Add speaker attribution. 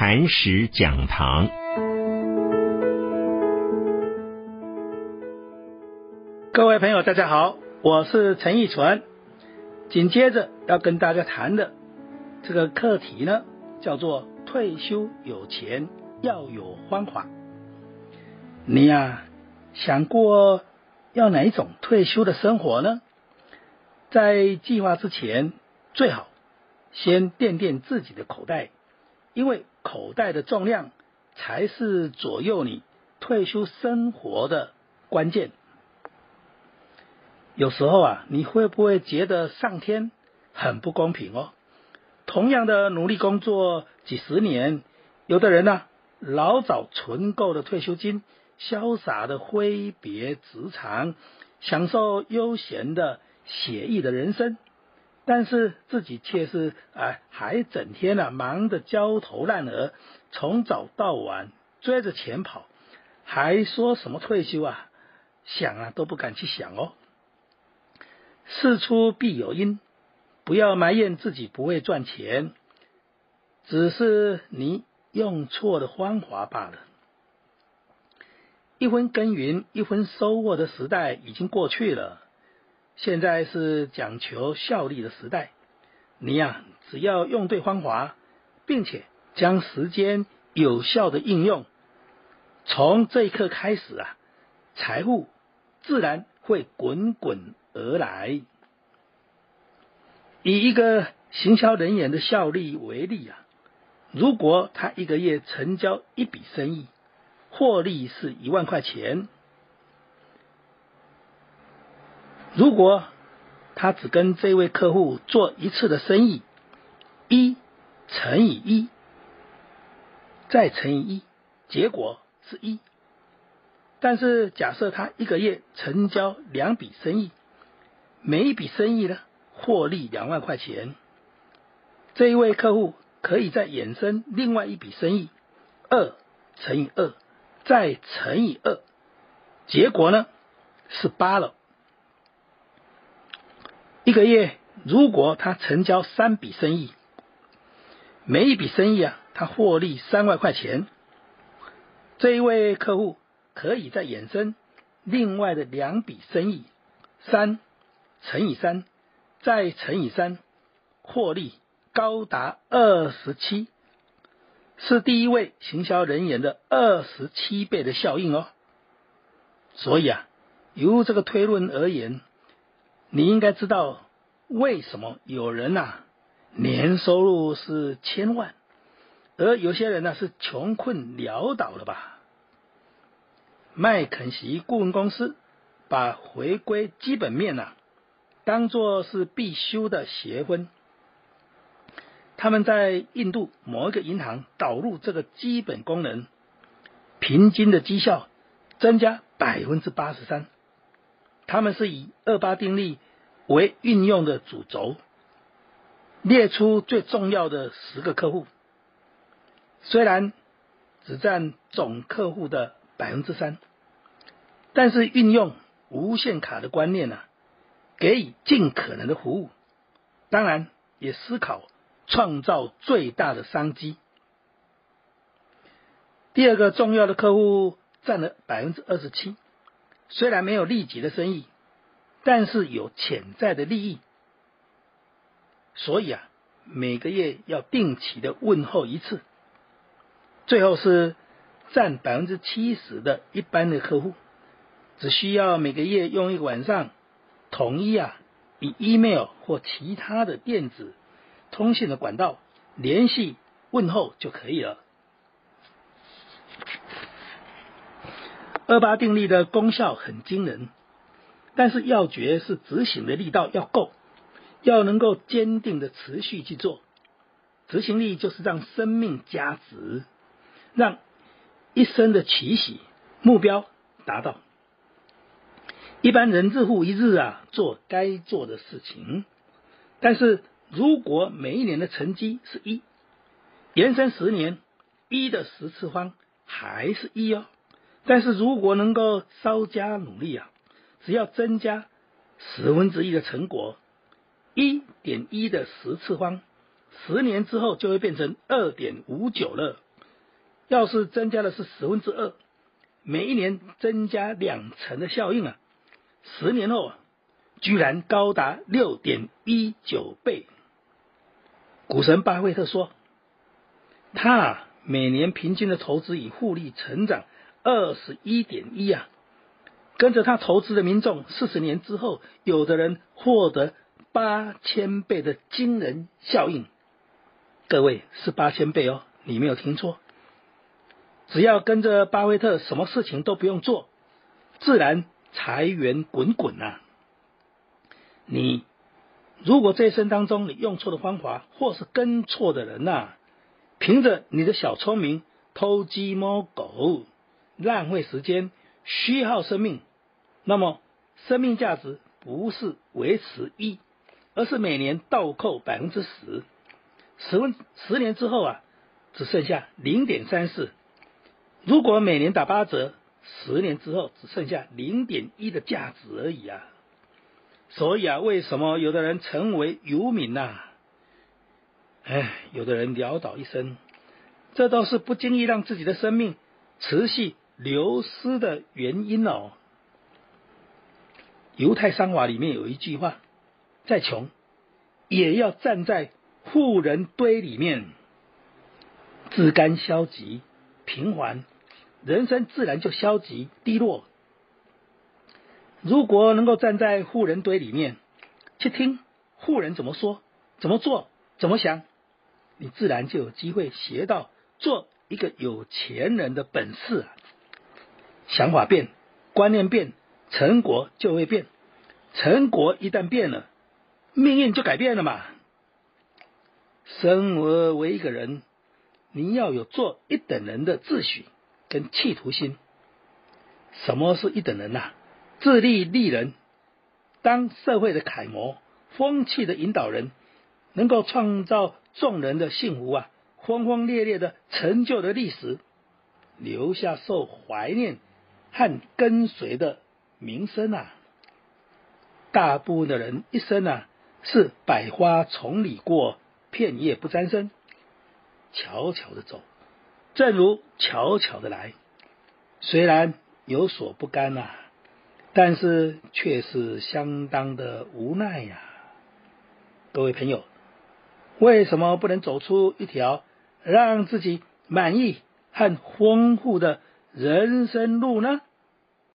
Speaker 1: 禅石讲堂。
Speaker 2: 各位朋友，大家好，我是陈义纯。紧接着要跟大家谈的这个课题呢，叫做退休有钱要有方法。你呀，想过要哪一种退休的生活呢？在计划之前，最好先垫垫自己的口袋，因为口袋的重量才是左右你退休生活的关键。有时候啊，你会不会觉得上天很不公平哦？同样的努力工作几十年，有的人呢老早存够了退休金，潇洒的挥别职场，享受悠闲的。写意的人生，但是自己却是哎，还整天呢忙得焦头烂额，从早到晚追着钱跑，还说什么退休啊？想啊都不敢去想哦。事出必有因，不要埋怨自己不会赚钱，只是你用错的方法罢了。一分耕耘一分收获的时代已经过去了。现在是讲求效率的时代，你呀，只要用对方法，并且将时间有效的应用，从这一刻开始啊，财富自然会滚滚而来。以一个行销人员的效率为例啊，如果他一个月成交一笔生意，获利是一万块钱。如果他只跟这位客户做一次的生意，一乘以一，再乘以一，结果是一。但是假设他一个月成交两笔生意，每一笔生意呢获利两万块钱，这一位客户可以再衍生另外一笔生意，二乘以二，再乘以二，结果呢是八了。一个月，如果他成交三笔生意，每一笔生意啊，他获利三万块钱，这一位客户可以再衍生另外的两笔生意，三乘以三，再乘以三，获利高达二十七，是第一位行销人员的二十七倍的效应哦。所以啊，由这个推论而言。你应该知道为什么有人呐年收入是千万，而有些人呢是穷困潦倒了吧？麦肯锡顾问公司把回归基本面呐当做是必修的学分。他们在印度某一个银行导入这个基本功能，平均的绩效增加百分之八十三。他们是以二八定律为运用的主轴，列出最重要的十个客户，虽然只占总客户的百分之三，但是运用无限卡的观念呢，给予尽可能的服务，当然也思考创造最大的商机。第二个重要的客户占了百分之二十七。虽然没有利己的生意，但是有潜在的利益，所以啊，每个月要定期的问候一次。最后是占百分之七十的一般的客户，只需要每个月用一个晚上，统一啊以 email 或其他的电子通信的管道联系问候就可以了。二八定律的功效很惊人，但是要诀是执行的力道要够，要能够坚定的持续去做。执行力就是让生命加值，让一生的期许目标达到。一般人日复一日啊做该做的事情，但是如果每一年的成绩是一，延伸十年，一的十次方还是一哦。但是如果能够稍加努力啊，只要增加十分之一的成果，一点一的十次方，十年之后就会变成二点五九了。要是增加的是十分之二，每一年增加两成的效应啊，十年后啊，居然高达六点一九倍。股神巴菲特说，他啊每年平均的投资以复利成长二十一点一啊，跟着他投资的民众，四十年之后，有的人获得八千倍的惊人效应。各位是八千倍哦，你没有听错。只要跟着巴菲特，什么事情都不用做，自然财源滚滚呐。你。如果这一生当中你用错的方法，或是跟错的人呐，凭着你的小聪明偷鸡摸狗，浪费时间，虚耗生命，那么生命价值不是维持一，而是每年倒扣百分之十，十分十年之后啊，只剩下零点三四。如果每年打八折，十年之后只剩下零点一的价值而已啊。所以啊，为什么有的人成为游民呐？哎，有的人潦倒一生，这都是不经意让自己的生命持续流失的原因哦。犹太商法里面有一句话：再穷也要站在富人堆里面，自甘消极平凡，人生自然就消极低落。如果能够站在富人堆里面去听富人怎么说、怎么做、怎么想，你自然就有机会学到做一个有钱人的本事啊。想法变，观念变，成果就会变。成果一旦变了，命运就改变了嘛。生而为一个人，你要有做一等人的自诩跟企图心。什么是一等人呐？自立立人，当社会的楷模，风气的引导人，能够创造众人的幸福啊，轰轰烈烈的成就的历史，留下受怀念和跟随的名声啊。大部分的人一生啊，是百花丛里过，片叶不沾身，悄悄的走，正如悄悄的来，虽然有所不甘呐。但是却是相当的无奈呀，各位朋友，为什么不能走出一条让自己满意和丰富的人生路呢？